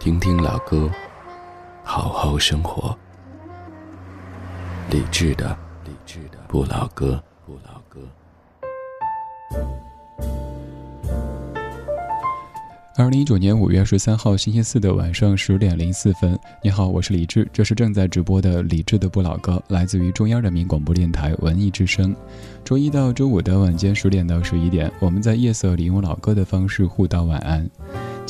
听听老歌，好好生活。理智的，理智的不老歌，不老歌。二零一九年五月十三号星期四的晚上十点零四分，你好，我是李志，这是正在直播的李志的不老歌，来自于中央人民广播电台文艺之声。周一到周五的晚间十点到十一点，我们在夜色里用老歌的方式互道晚安。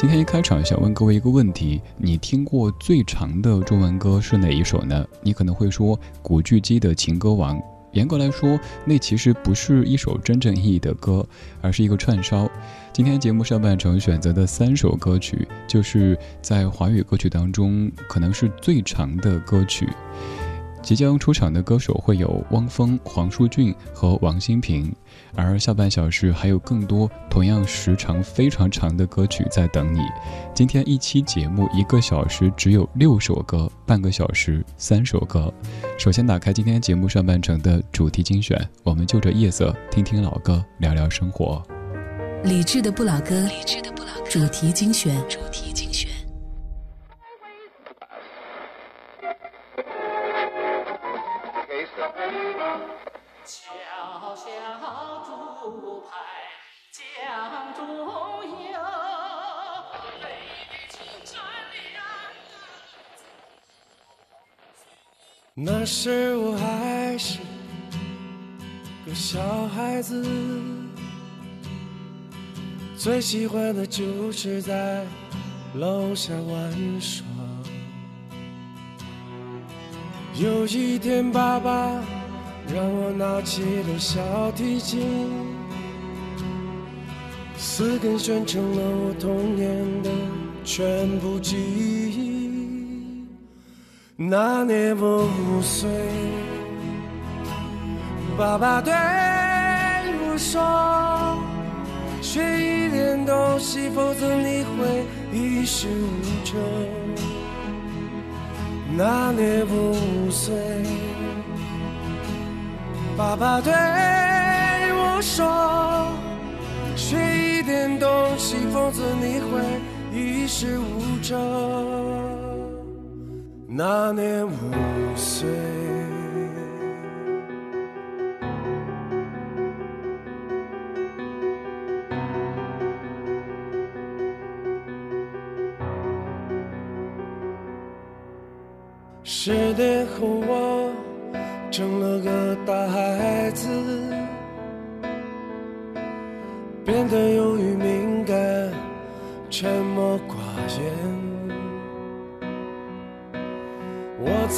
今天一开场想问各位一个问题：你听过最长的中文歌是哪一首呢？你可能会说古巨基的《情歌王》。严格来说，那其实不是一首真正意义的歌，而是一个串烧。今天节目上半程选择的三首歌曲，就是在华语歌曲当中可能是最长的歌曲。即将出场的歌手会有汪峰、黄舒骏和王心平，而下半小时还有更多同样时长非常长的歌曲在等你。今天一期节目一个小时只有六首歌，半个小时三首歌。首先打开今天节目上半程的主题精选，我们就着夜色听听老歌，聊聊生活。理智的不老歌，理智的不老歌，主题精选，主题精选。那时我还是个小孩子，最喜欢的就是在楼下玩耍。有一天，爸爸让我拿起了小提琴，四根弦成了我童年的全部记忆。那年我五岁，爸爸对我说：“学一点东西，否则你会一事无成。”那年我五岁，爸爸对我说：“学一点东西，否则你会一事无成。”那年五岁，十年后我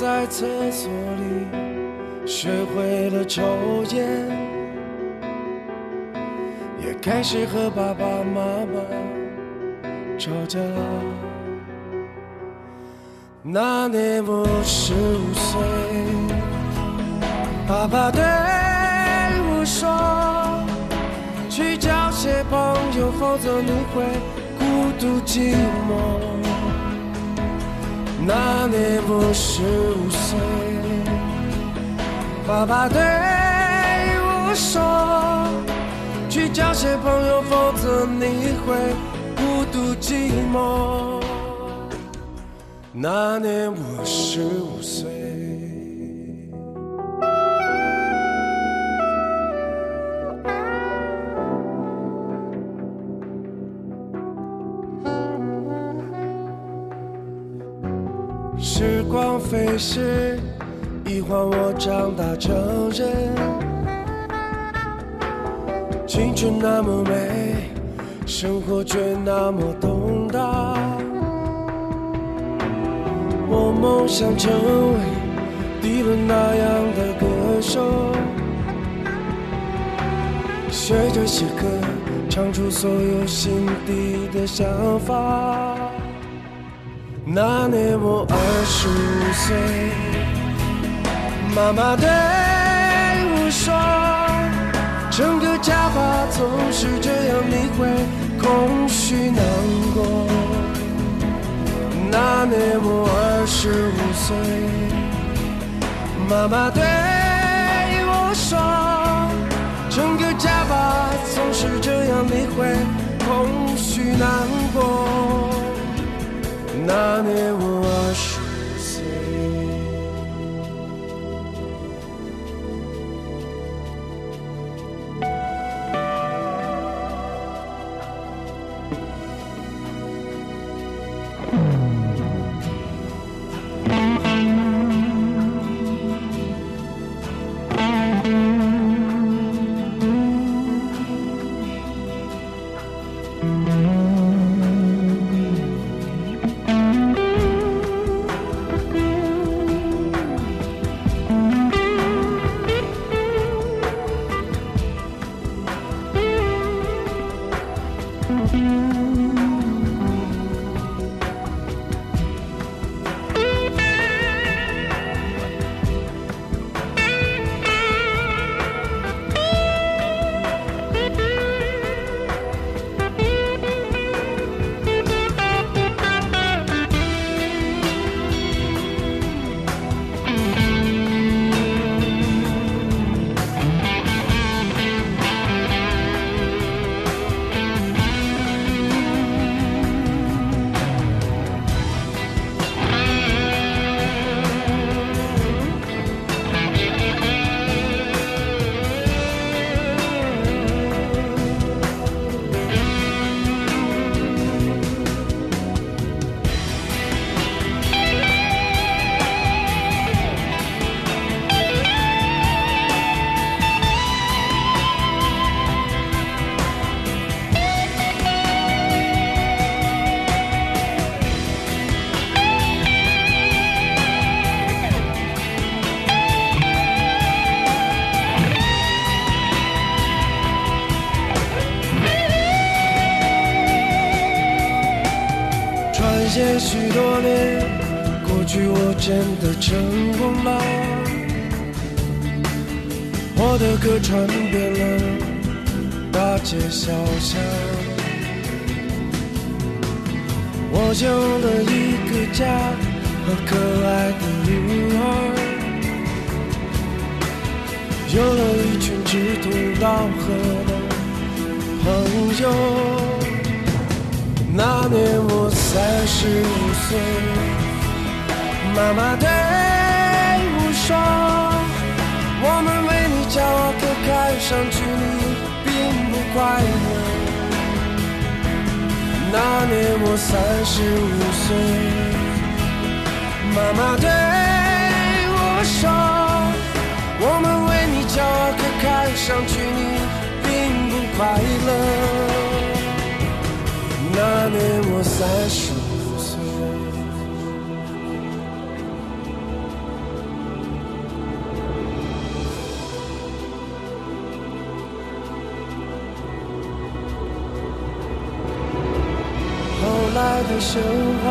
在厕所里学会了抽烟，也开始和爸爸妈妈吵架。那年我十五岁，爸爸对我说：“去交些朋友，否则你会孤独寂寞。”那年我十五岁，爸爸对我说：“去交些朋友，否则你会孤独寂寞。”那年我十五岁。是，一晃我长大成人。青春那么美，生活却那么动荡。我梦想成为迪伦那样的歌手，学着写歌，唱出所有心底的想法。那年我二十五岁，妈妈对我说：“整个家吧总是这样，你会空虚难过。”那年我二十五岁，妈妈对我说：“整个家吧总是这样，你会空虚难过。”那年我有了一群志同道合的朋友。那年我三十五岁，妈妈对我说：“我们为你骄傲，可看上去你并不快乐。”那年我三十五岁，妈妈对我说：“我们为你骄傲，可看上去你并不快乐。”那年我三十五岁。后来的生活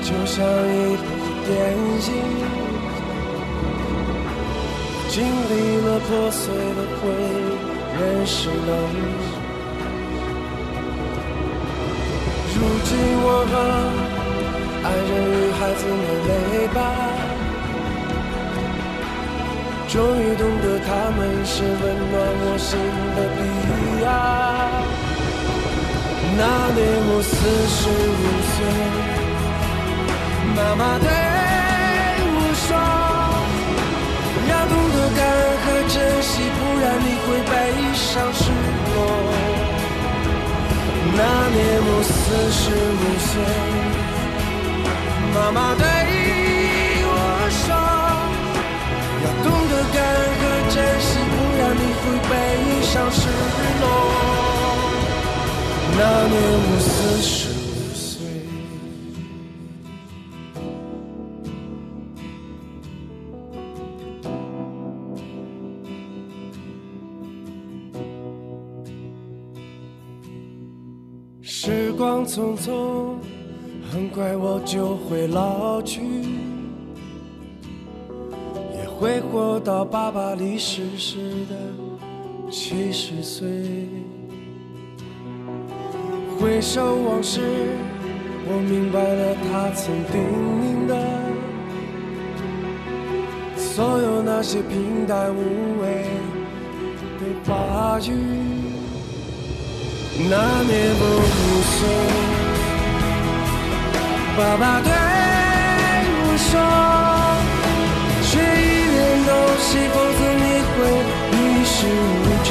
就像一部电影，经历了破碎的回忆，认识了你。如今我和爱人与孩子们累吧，终于懂得他们是温暖我心的彼岸。那年我四十五岁，妈妈对懂得感恩和珍惜，不然你会悲伤失落。那年我四十五岁，妈妈对我说：“要懂得感恩和珍惜，不然你会悲伤失落。”那年我四十匆匆，很快我就会老去，也会活到爸爸离世时的七十岁。回首往事，我明白了他曾叮咛的，所有那些平淡无味的话语。那年我五岁，爸爸对我说，学一点东西，否则你会一事无成。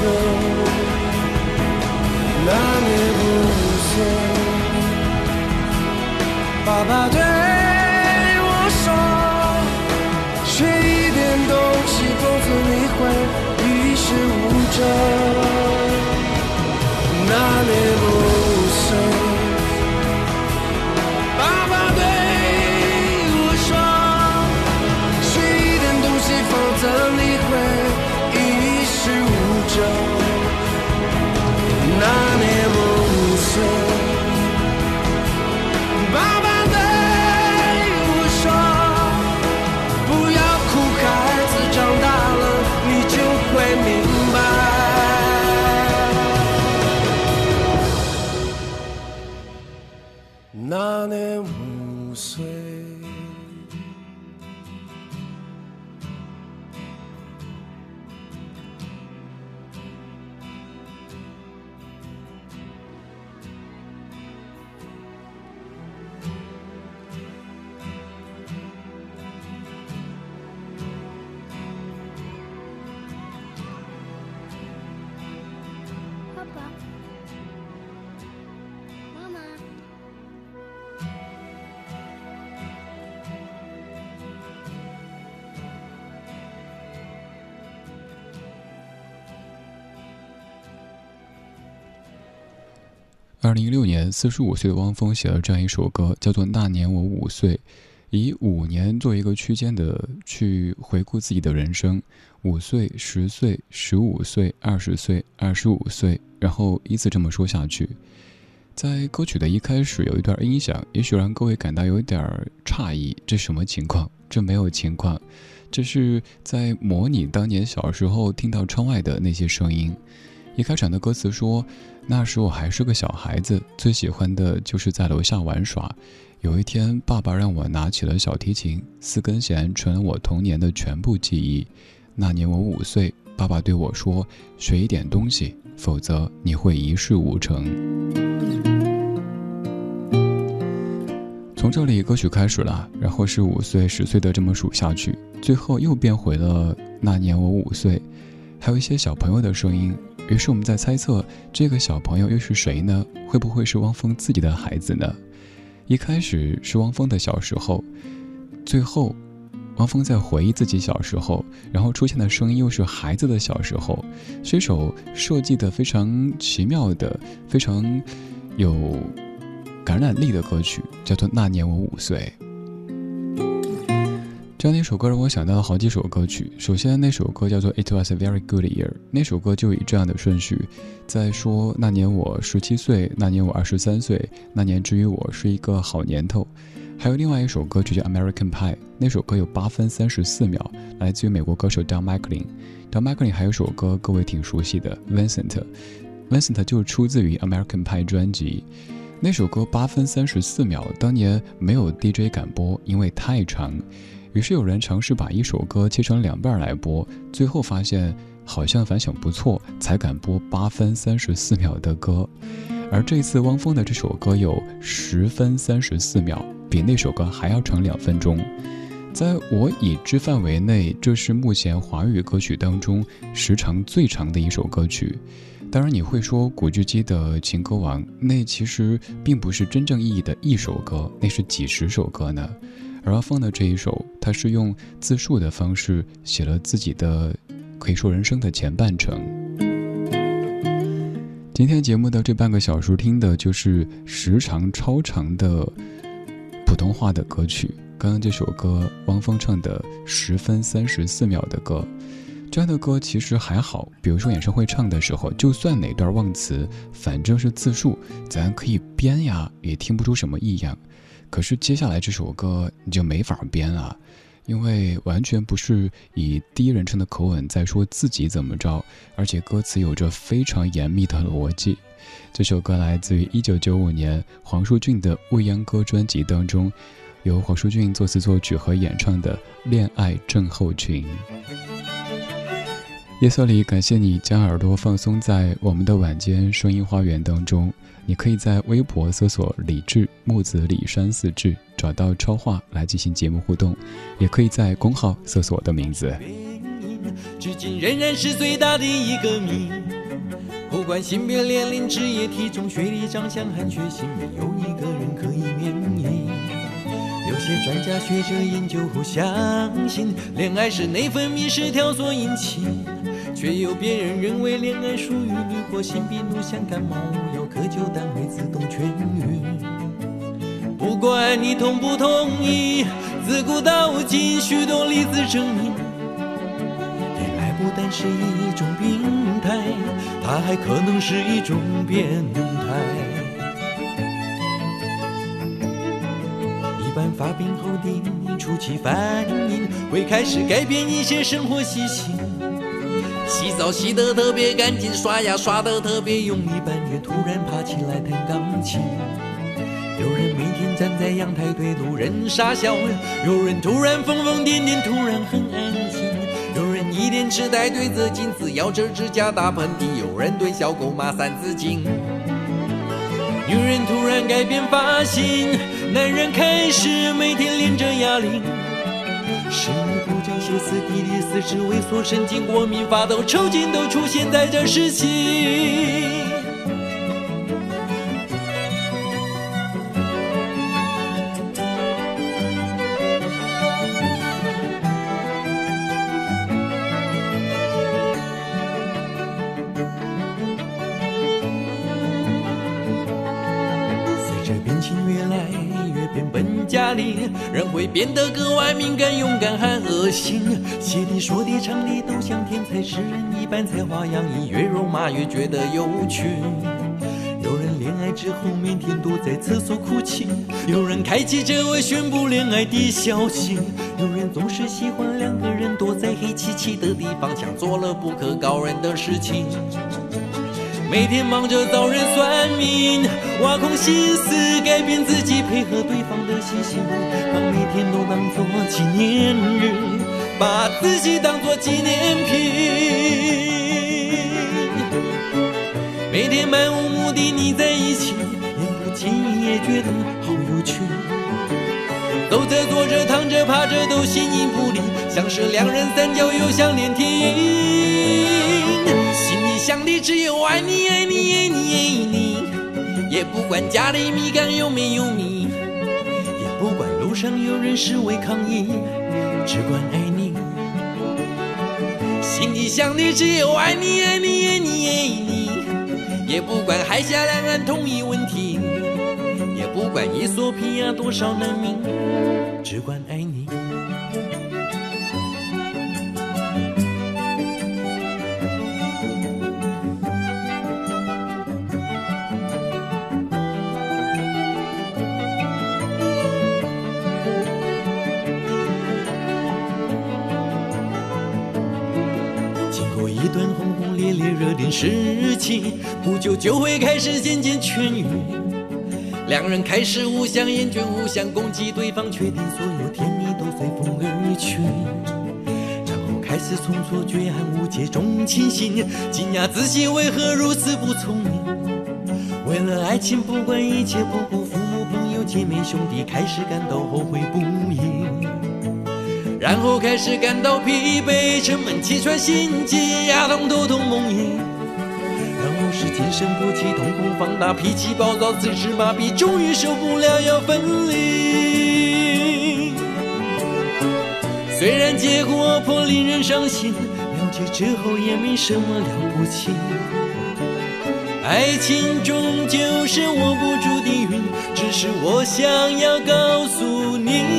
那年我五岁，爸爸对我说，学一点东西，否则你会一事无成。那二零一六年，四十五岁的汪峰写了这样一首歌，叫做《那年我五岁》，以五年作为一个区间的去回顾自己的人生，五岁、十岁、十五岁、二十岁、二十五岁，然后依次这么说下去。在歌曲的一开始有一段音响，也许让各位感到有点儿诧异，这什么情况？这没有情况，这是在模拟当年小时候听到窗外的那些声音。一开场的歌词说：“那时我还是个小孩子，最喜欢的就是在楼下玩耍。有一天，爸爸让我拿起了小提琴，四根弦成了我童年的全部记忆。那年我五岁，爸爸对我说：‘学一点东西，否则你会一事无成。’从这里，歌曲开始了，然后是五岁、十岁的这么数下去，最后又变回了那年我五岁，还有一些小朋友的声音。”于是我们在猜测，这个小朋友又是谁呢？会不会是汪峰自己的孩子呢？一开始是汪峰的小时候，最后，汪峰在回忆自己小时候，然后出现的声音又是孩子的小时候，是一首设计的非常奇妙的、非常有感染力的歌曲，叫做《那年我五岁》。这样的一首歌让我想到了好几首歌曲。首先，那首歌叫做《It Was a Very Good Year》，那首歌就以这样的顺序，在说那年我十七岁，那年我二十三岁，那年之于我是一个好年头。还有另外一首歌曲叫《American Pie》，那首歌有八分三十四秒，来自于美国歌手 Don McLean。Don McLean 还有首歌各位挺熟悉的《Vincent》，Vincent 就出自于《American Pie》专辑。那首歌八分三十四秒，当年没有 DJ 敢播，因为太长。于是有人尝试把一首歌切成两半来播，最后发现好像反响不错，才敢播八分三十四秒的歌。而这次汪峰的这首歌有十分三十四秒，比那首歌还要长两分钟。在我已知范围内，这是目前华语歌曲当中时长最长的一首歌曲。当然，你会说古巨基的《情歌王》那其实并不是真正意义的一首歌，那是几十首歌呢。而汪峰的这一首，他是用自述的方式写了自己的，可以说人生的前半程。今天节目的这半个小时听的就是时长超长的普通话的歌曲。刚刚这首歌，汪峰唱的十分三十四秒的歌。这样的歌其实还好，比如说演唱会唱的时候，就算哪段忘词，反正是字数，咱可以编呀，也听不出什么异样。可是接下来这首歌你就没法编了，因为完全不是以第一人称的口吻在说自己怎么着，而且歌词有着非常严密的逻辑。这首歌来自于一九九五年黄舒骏的《未央歌》专辑当中，由黄舒骏作词作曲和演唱的《恋爱症候群》。夜色里，感谢你将耳朵放松在我们的晚间声音花园当中。你可以在微博搜索“李志木子李山四志”，找到超话来进行节目互动；也可以在公号搜索我的名字。至今仍然是最大的一个谜。不管性别、年龄、职业、体重、学历、长相、和血型，没有一个人可以免疫。有些专家学者研究后相信，恋爱是内分泌失调所引起。却有别人认为恋爱属于你，或性病毒像感冒，无药可救但会自动痊愈。不管你同不同意，自古到今许多例子证明，恋爱不但是一种病态，它还可能是一种变态。一般发病后的初期反应，会开始改变一些生活习性。洗澡洗得特别干净，刷牙刷得特别用力，半夜突然爬起来弹钢琴。有人每天站在阳台对路人傻笑，有人突然疯疯癫癫，突然很安静。有人一脸痴呆对着镜子咬着指甲打喷嚏，有人对小狗骂三字经。女人突然改变发型，男人开始每天练着哑铃。食欲不振、歇斯底里、四肢萎缩、神经过敏、发抖、抽筋，都出现在这时期。会变得格外敏感、勇敢和恶心，写的、说的、唱的都像天才诗人一般才华洋溢，越肉麻越觉得有趣。有人恋爱之后每天躲在厕所哭泣，有人开启这位宣布恋爱的消息，有人总是喜欢两个人躲在黑漆漆的地方，像做了不可告人的事情。每天忙着找人算命，挖空心思改变自己，配合对方的习性，把每天都当作纪念日，把自己当作纪念品。每天漫无目的腻在一起，连不经意也觉得好有趣。走着坐着躺着趴着都形影不离，像是两人三角又像连体。心里想的只有爱你爱你爱你爱你，也不管家里米缸有没有米，也不管路上有人示威抗议，只管爱你。心里想的只有爱你爱你爱你爱你，也不管海峡两岸统一问题，也不管伊索比亚多少难民，只管爱你。事情不久就会开始渐渐痊愈，两人开始互相厌倦，互相攻击对方，确定所有甜蜜都随风而去，然后开始从错觉和误解中清醒，惊讶自己为何如此不聪明。为了爱情不管一切，不顾父母、朋友、姐妹、兄弟，开始感到后悔不已。然后开始感到疲惫，沉闷、气喘、心悸、牙痛、头痛、梦呓。是精神不济，瞳孔放大，脾气暴躁，四肢麻痹，终于受不了要分离。虽然结果颇令人伤心，了解之后也没什么了不起。爱情终究是握不住的云，只是我想要告诉你。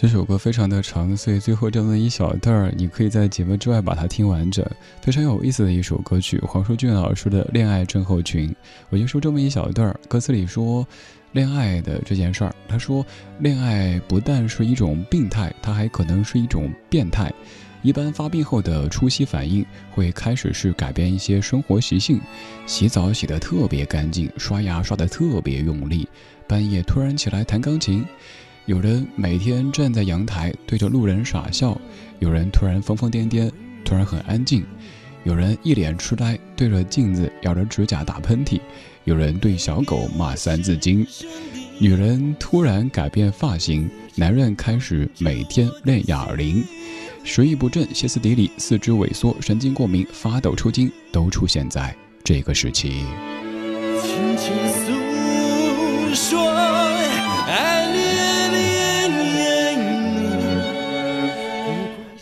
这首歌非常的长，所以最后这么一小段儿，你可以在节目之外把它听完整。非常有意思的一首歌曲，黄舒骏老师的《恋爱症候群》。我就说这么一小段儿，歌词里说，恋爱的这件事儿，他说，恋爱不但是一种病态，它还可能是一种变态。一般发病后的初期反应会开始是改变一些生活习性，洗澡洗得特别干净，刷牙刷得特别用力，半夜突然起来弹钢琴。有人每天站在阳台对着路人傻笑，有人突然疯疯癫癫，突然很安静，有人一脸痴呆对着镜子咬着指甲打喷嚏，有人对小狗骂三字经，女人突然改变发型，男人开始每天练哑铃，食欲不振、歇斯底里、四肢萎缩、神经过敏、发抖抽筋，都出现在这个时期。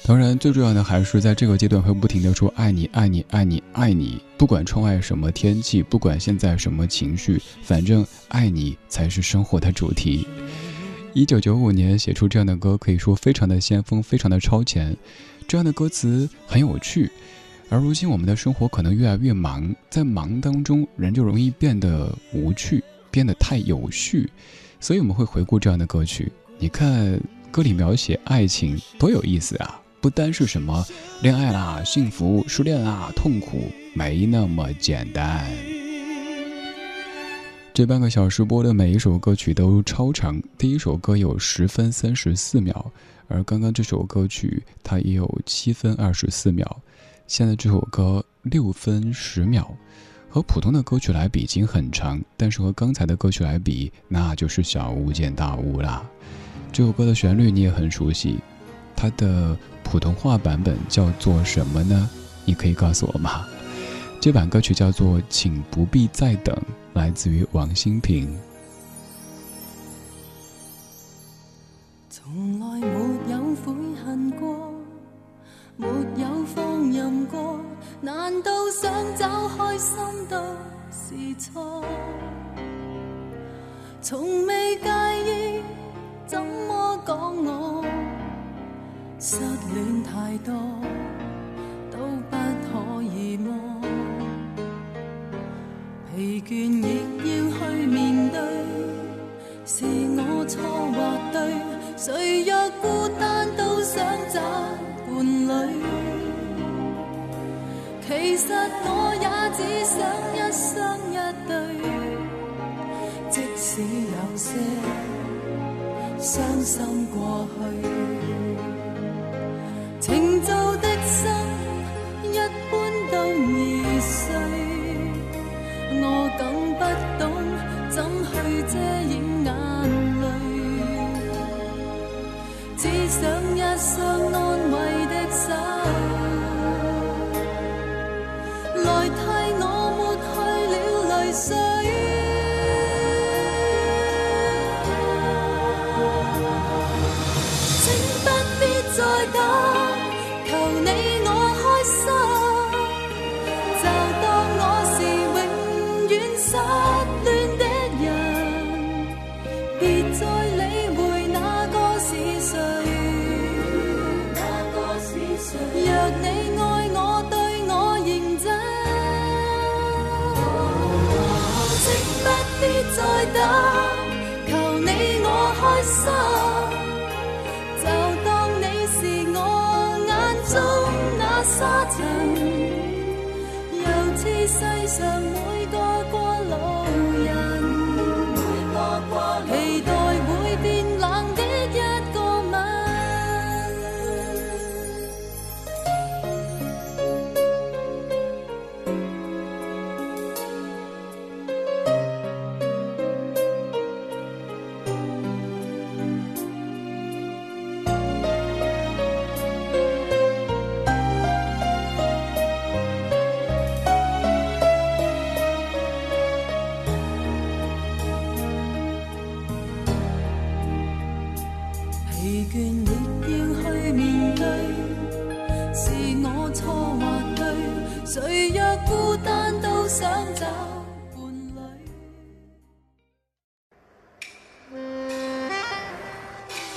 当然，最重要的还是在这个阶段会不停的说爱你，爱你，爱你，爱你。不管窗外什么天气，不管现在什么情绪，反正爱你才是生活的主题。一九九五年写出这样的歌，可以说非常的先锋，非常的超前。这样的歌词很有趣。而如今我们的生活可能越来越忙，在忙当中，人就容易变得无趣，变得太有序。所以我们会回顾这样的歌曲。你看歌里描写爱情多有意思啊！不单是什么恋爱啦、幸福、失恋啦、痛苦，没那么简单。这半个小时播的每一首歌曲都超长，第一首歌有十分三十四秒，而刚刚这首歌曲它也有七分二十四秒，现在这首歌六分十秒，和普通的歌曲来比已经很长，但是和刚才的歌曲来比，那就是小巫见大巫啦。这首歌的旋律你也很熟悉，它的。普通话版本叫做什么呢？你可以告诉我吗？这版歌曲叫做《请不必再等》，来自于王心平。从来没有悔恨过，没有放任过，难道想找开心都是错？从未介意怎么讲我。失恋太多，都不可以摸。疲倦亦要去面对，是我错或对？谁若孤单都想找伴侣，其实我也只想一生一对。即使有些伤心过去。情造的心一般都易碎，我更不懂怎去遮掩眼泪，只想一双安慰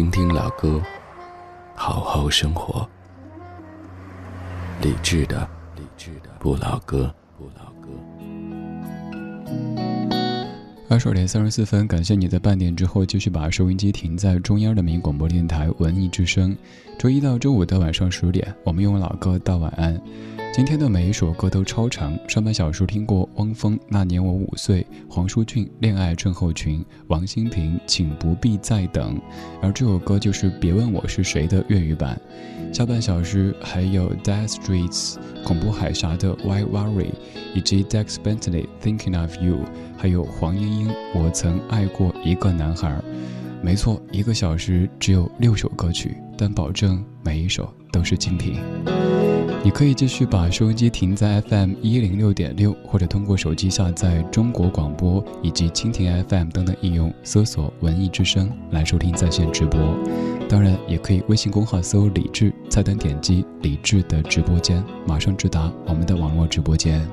听听老歌，好好生活。理智的，理智的不老歌，不老歌。二十二点三十四分，感谢你在半点之后继续把收音机停在中央人民广播电台文艺之声。周一到周五的晚上十点，我们用老歌道晚安。今天的每一首歌都超长，上半小时听过汪峰《那年我五岁》，黄舒骏《恋爱症候群》，王心平《请不必再等》，而这首歌就是《别问我是谁》的粤语版。下半小时还有 Death Streets 恐怖海峡的 Why Worry，以及 Dex Bentley Thinking of You，还有黄莺莺我曾爱过一个男孩。没错，一个小时只有六首歌曲，但保证每一首都是精品。你可以继续把收音机停在 FM 一零六点六，或者通过手机下载中国广播以及蜻蜓 FM 等等应用，搜索“文艺之声”来收听在线直播。当然，也可以微信公号搜“李智”，菜单点击“李智”的直播间，马上直达我们的网络直播间。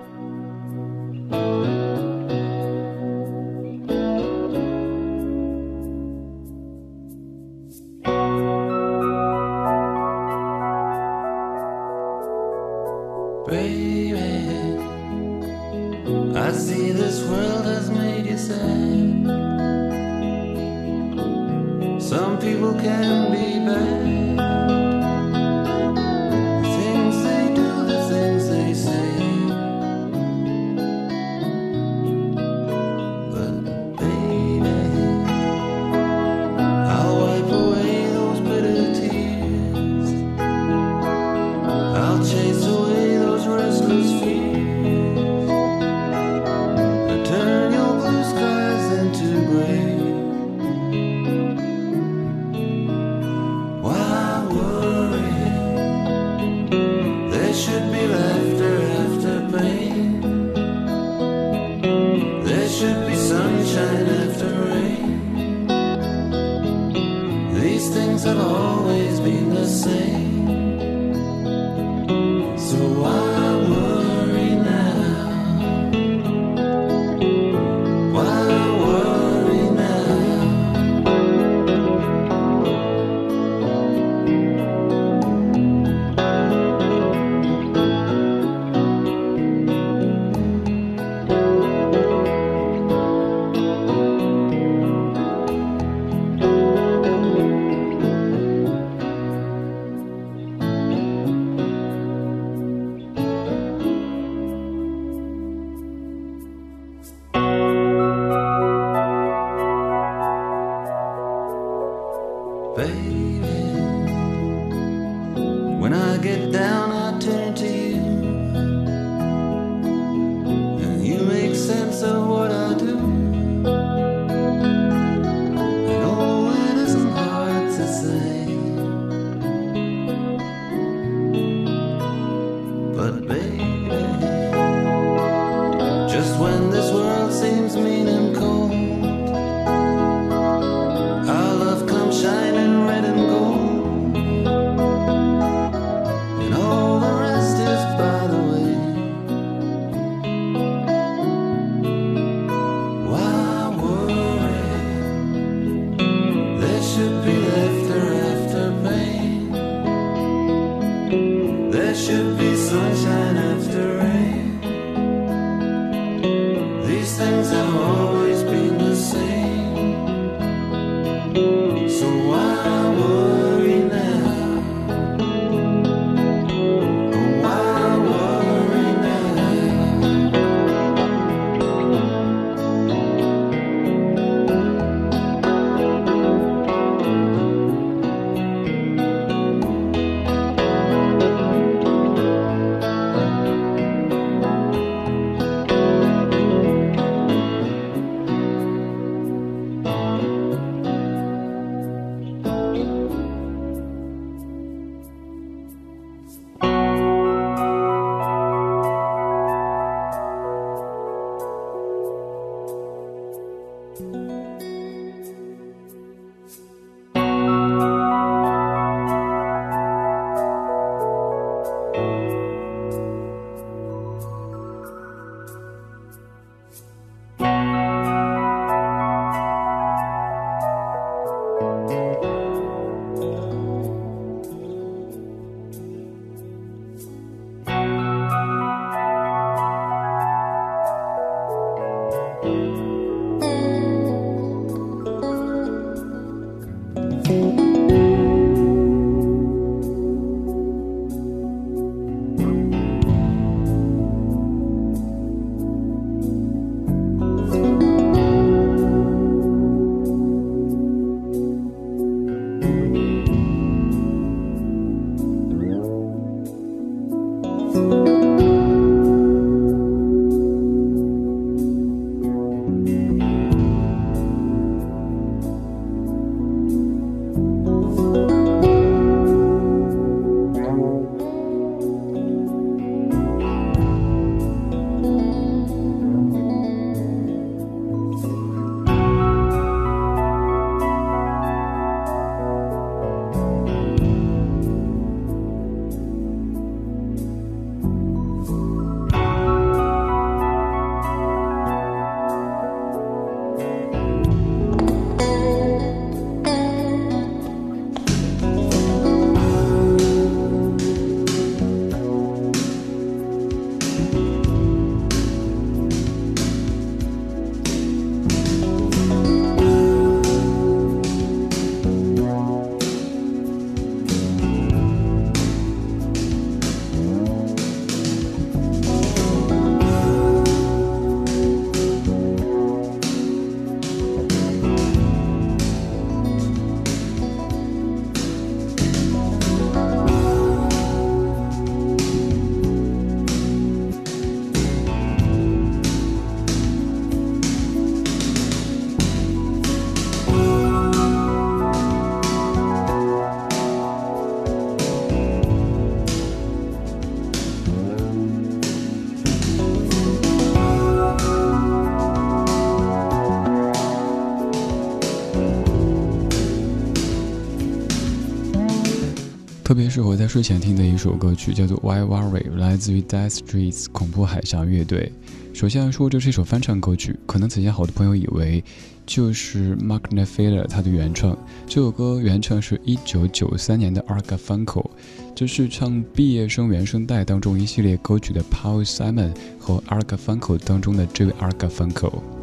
特别适合在睡前听的一首歌曲，叫做《Why Worry》，来自于 Death Streets 恐怖海峡乐队。首先来说，这是一首翻唱歌曲，可能此前好多朋友以为就是 Mark Knopfler 他的原创。这首歌原唱是一九九三年的 Arga Funko，这是唱毕业生原声带当中一系列歌曲的 Paul Simon 和 Arga Funko 当中的这位 Arga Funko。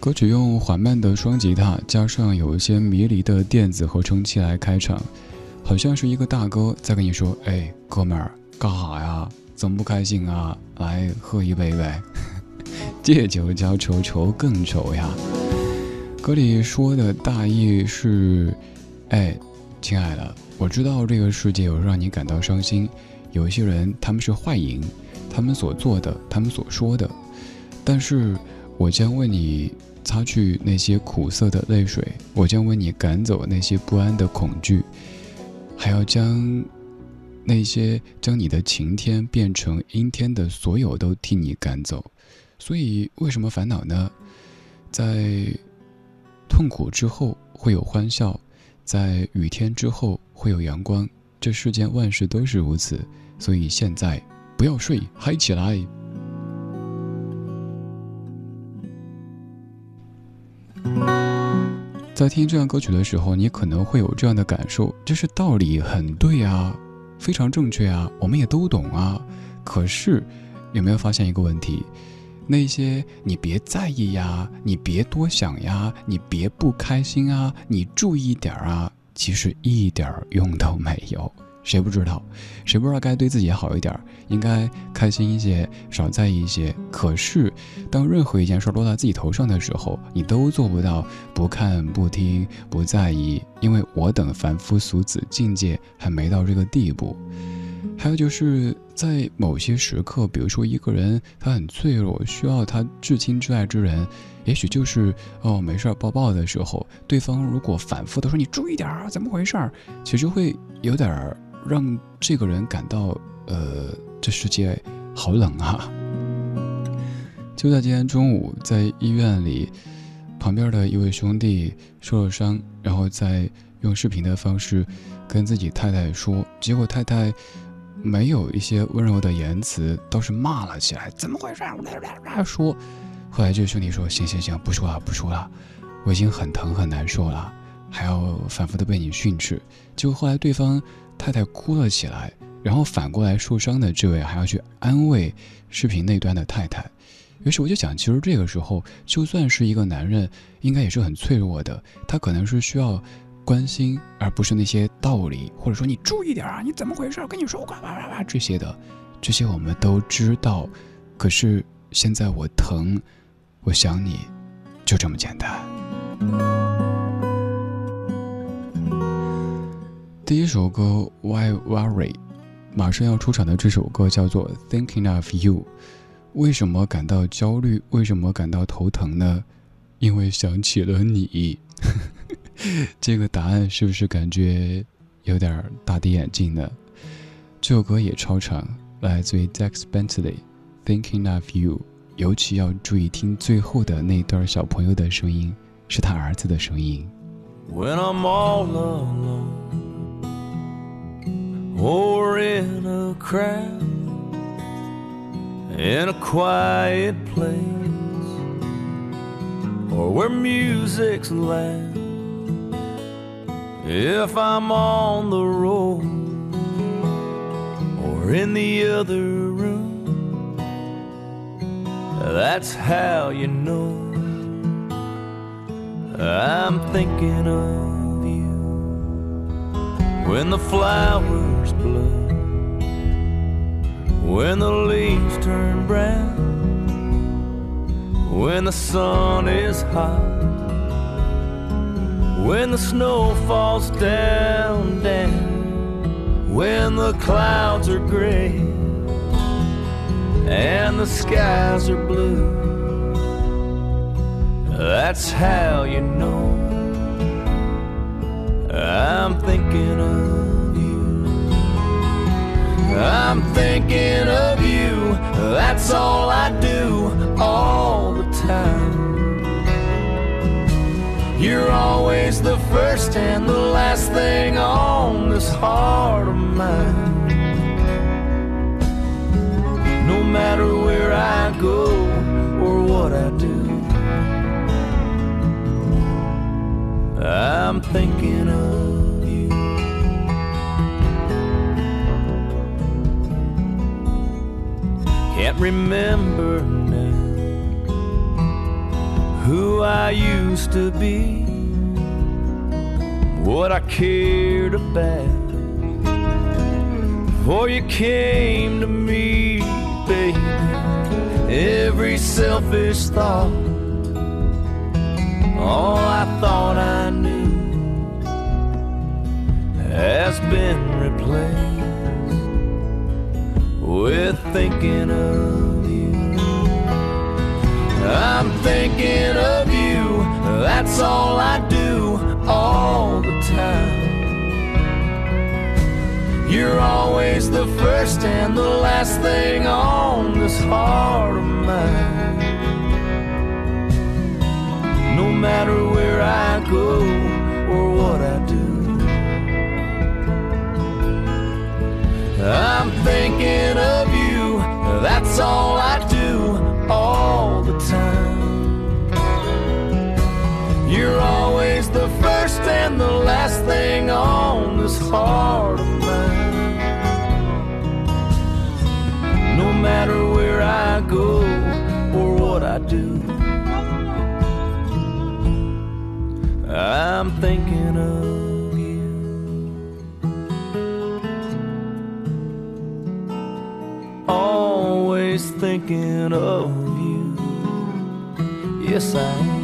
歌曲用缓慢的双吉他，加上有一些迷离的电子合成器来开场，好像是一个大哥在跟你说：“哎，哥们儿，干哈呀？怎么不开心啊？来喝一杯呗！借酒浇愁，愁更愁呀。”歌里说的大意是：“哎，亲爱的，我知道这个世界有让你感到伤心，有一些人他们是坏人，他们所做的，他们所说的，但是我将为你。”擦去那些苦涩的泪水，我将为你赶走那些不安的恐惧，还要将那些将你的晴天变成阴天的所有都替你赶走。所以，为什么烦恼呢？在痛苦之后会有欢笑，在雨天之后会有阳光。这世间万事都是如此。所以现在不要睡，嗨起来！在听这样歌曲的时候，你可能会有这样的感受：就是道理很对啊，非常正确啊，我们也都懂啊。可是，有没有发现一个问题？那些你别在意呀，你别多想呀，你别不开心啊，你注意点啊，其实一点用都没有。谁不知道？谁不知道该对自己好一点，应该开心一些，少在意一些。可是，当任何一件事落在自己头上的时候，你都做不到不看、不听、不在意，因为我等凡夫俗子境界还没到这个地步。还有就是在某些时刻，比如说一个人他很脆弱，需要他至亲至爱之人，也许就是哦没事抱抱的时候，对方如果反复的说你注意点儿，怎么回事儿，其实会有点儿。让这个人感到，呃，这世界好冷啊。就在今天中午，在医院里，旁边的一位兄弟受了伤，然后在用视频的方式跟自己太太说，结果太太没有一些温柔的言辞，倒是骂了起来：“怎么回事？”说。后来这兄弟说：“行行行，不说了，不说了，我已经很疼很难受了，还要反复的被你训斥。”结果后来对方太太哭了起来，然后反过来受伤的这位还要去安慰视频那端的太太。于是我就想，其实这个时候就算是一个男人，应该也是很脆弱的，他可能是需要关心，而不是那些道理，或者说你注意点啊，你怎么回事？跟你说哇哇哇哇这些的，这些我们都知道。可是现在我疼。我想你，就这么简单。第一首歌《Why Worry》，马上要出场的这首歌叫做《Thinking of You》。为什么感到焦虑？为什么感到头疼呢？因为想起了你。这个答案是不是感觉有点大跌眼镜呢？这首歌也超长，来自于 Dex Bentley，《Thinking of You》。尤其要注意听最后的那段小朋友的声音，是他儿子的声音。When I'm all alone or in a crowd in a quiet place or where music's loud. If I'm on the road or in the other room that's how you know I'm thinking of when the flowers bloom, when the leaves turn brown, when the sun is hot, when the snow falls down, down, when the clouds are gray. And the skies are blue. That's how you know I'm thinking of you. I'm thinking of you. That's all I do all the time. You're always the first and the last thing on this heart of mine no matter where I go or what I do. I'm thinking of Can't remember now who I used to be, what I cared about. Before you came to me baby, every selfish thought, all I thought I knew has been replaced with thinking of you. I'm thinking of you, that's all I do all the time. You're always the first and the last thing on this heart of mine. No matter where I go or what I do, I'm thinking. That's all I do all the time. You're always the first and the last thing on this heart of mine. No matter where I go or what I do. I'm thinking thinking of you. Yes, I am.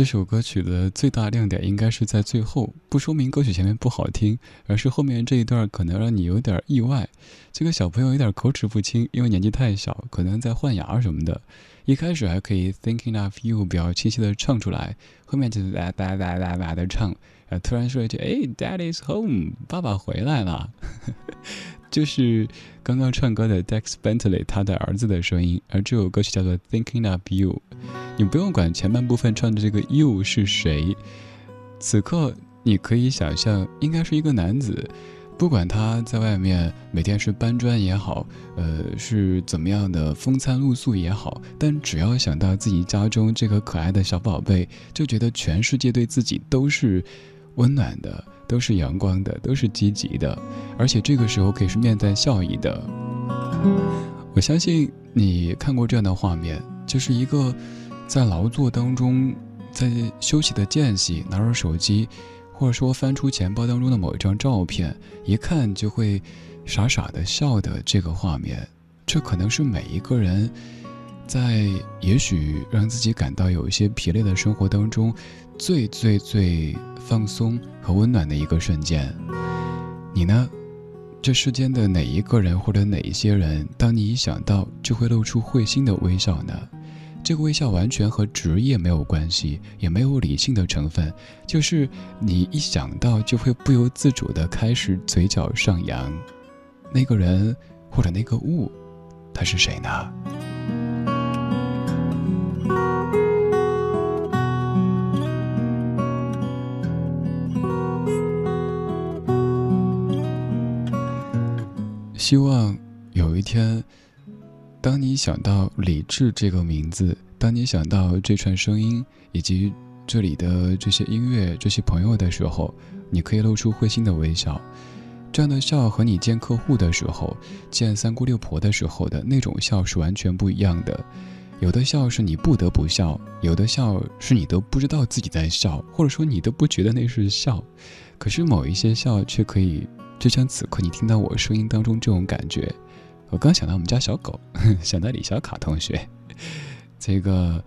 这首歌曲的最大亮点应该是在最后，不说明歌曲前面不好听，而是后面这一段可能让你有点意外。这个小朋友有点口齿不清，因为年纪太小，可能在换牙什么的。一开始还可以 thinking of you 比较清晰的唱出来，后面就是哒哒哒哒哒的唱，呃，突然说一句，哎，Dad is home，爸爸回来了。就是刚刚唱歌的 Dex Bentley 他的儿子的声音，而这首歌曲叫做 Thinking of You。你不用管前半部分唱的这个 you 是谁，此刻你可以想象，应该是一个男子，不管他在外面每天是搬砖也好，呃，是怎么样的风餐露宿也好，但只要想到自己家中这个可爱的小宝贝，就觉得全世界对自己都是温暖的，都是阳光的，都是积极的，而且这个时候可以是面带笑意的。我相信你看过这样的画面，就是一个。在劳作当中，在休息的间隙，拿着手机，或者说翻出钱包当中的某一张照片，一看就会傻傻的笑的这个画面，这可能是每一个人在也许让自己感到有一些疲累的生活当中，最最最放松和温暖的一个瞬间。你呢？这世间的哪一个人或者哪一些人，当你一想到，就会露出会心的微笑呢？这个微笑完全和职业没有关系，也没有理性的成分，就是你一想到就会不由自主的开始嘴角上扬。那个人或者那个物，他是谁呢？希望有一天。当你想到李志这个名字，当你想到这串声音以及这里的这些音乐、这些朋友的时候，你可以露出会心的微笑。这样的笑和你见客户的时候、见三姑六婆的时候的那种笑是完全不一样的。有的笑是你不得不笑，有的笑是你都不知道自己在笑，或者说你都不觉得那是笑。可是某一些笑却可以，就像此刻你听到我声音当中这种感觉。我刚想到我们家小狗，想到李小卡同学，这个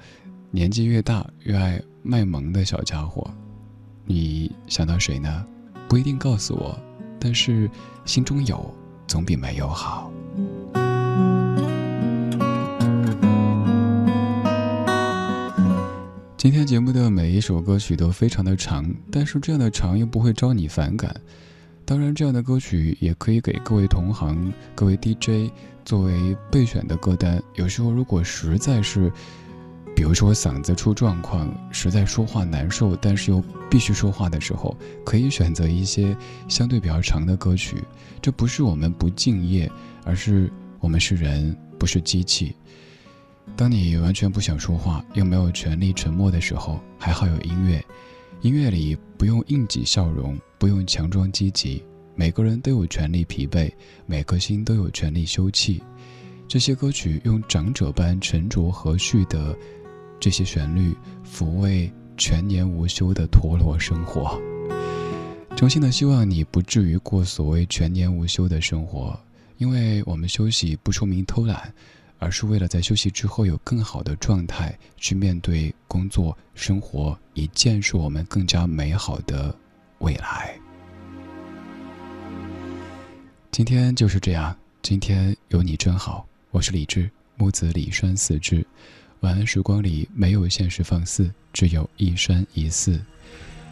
年纪越大越爱卖萌的小家伙，你想到谁呢？不一定告诉我，但是心中有，总比没有好。今天节目的每一首歌曲都非常的长，但是这样的长又不会招你反感。当然，这样的歌曲也可以给各位同行、各位 DJ 作为备选的歌单。有时候，如果实在是，比如说嗓子出状况，实在说话难受，但是又必须说话的时候，可以选择一些相对比较长的歌曲。这不是我们不敬业，而是我们是人，不是机器。当你完全不想说话，又没有权利沉默的时候，还好有音乐。音乐里不用硬挤笑容，不用强装积极。每个人都有权利疲惫，每颗心都有权利休憩。这些歌曲用长者般沉着和煦的这些旋律，抚慰全年无休的陀螺生活。衷心的希望你不至于过所谓全年无休的生活，因为我们休息不说明偷懒。而是为了在休息之后有更好的状态去面对工作生活，以建设我们更加美好的未来。今天就是这样，今天有你真好。我是李志，木子李山四志。晚安时光里没有现实放肆，只有一山一寺。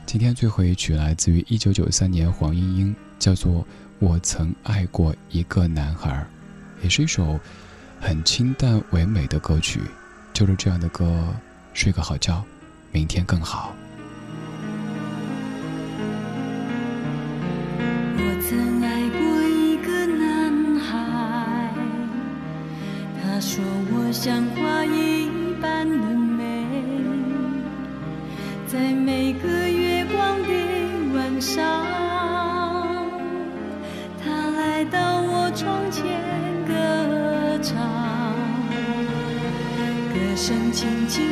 今天最后一曲来自于一九九三年黄莺莺，叫做《我曾爱过一个男孩》，也是一首。很清淡唯美的歌曲，就是这样的歌，睡个好觉，明天更好。像花一般的美，在每个月光的晚上，他来到我窗前歌唱，歌声轻轻。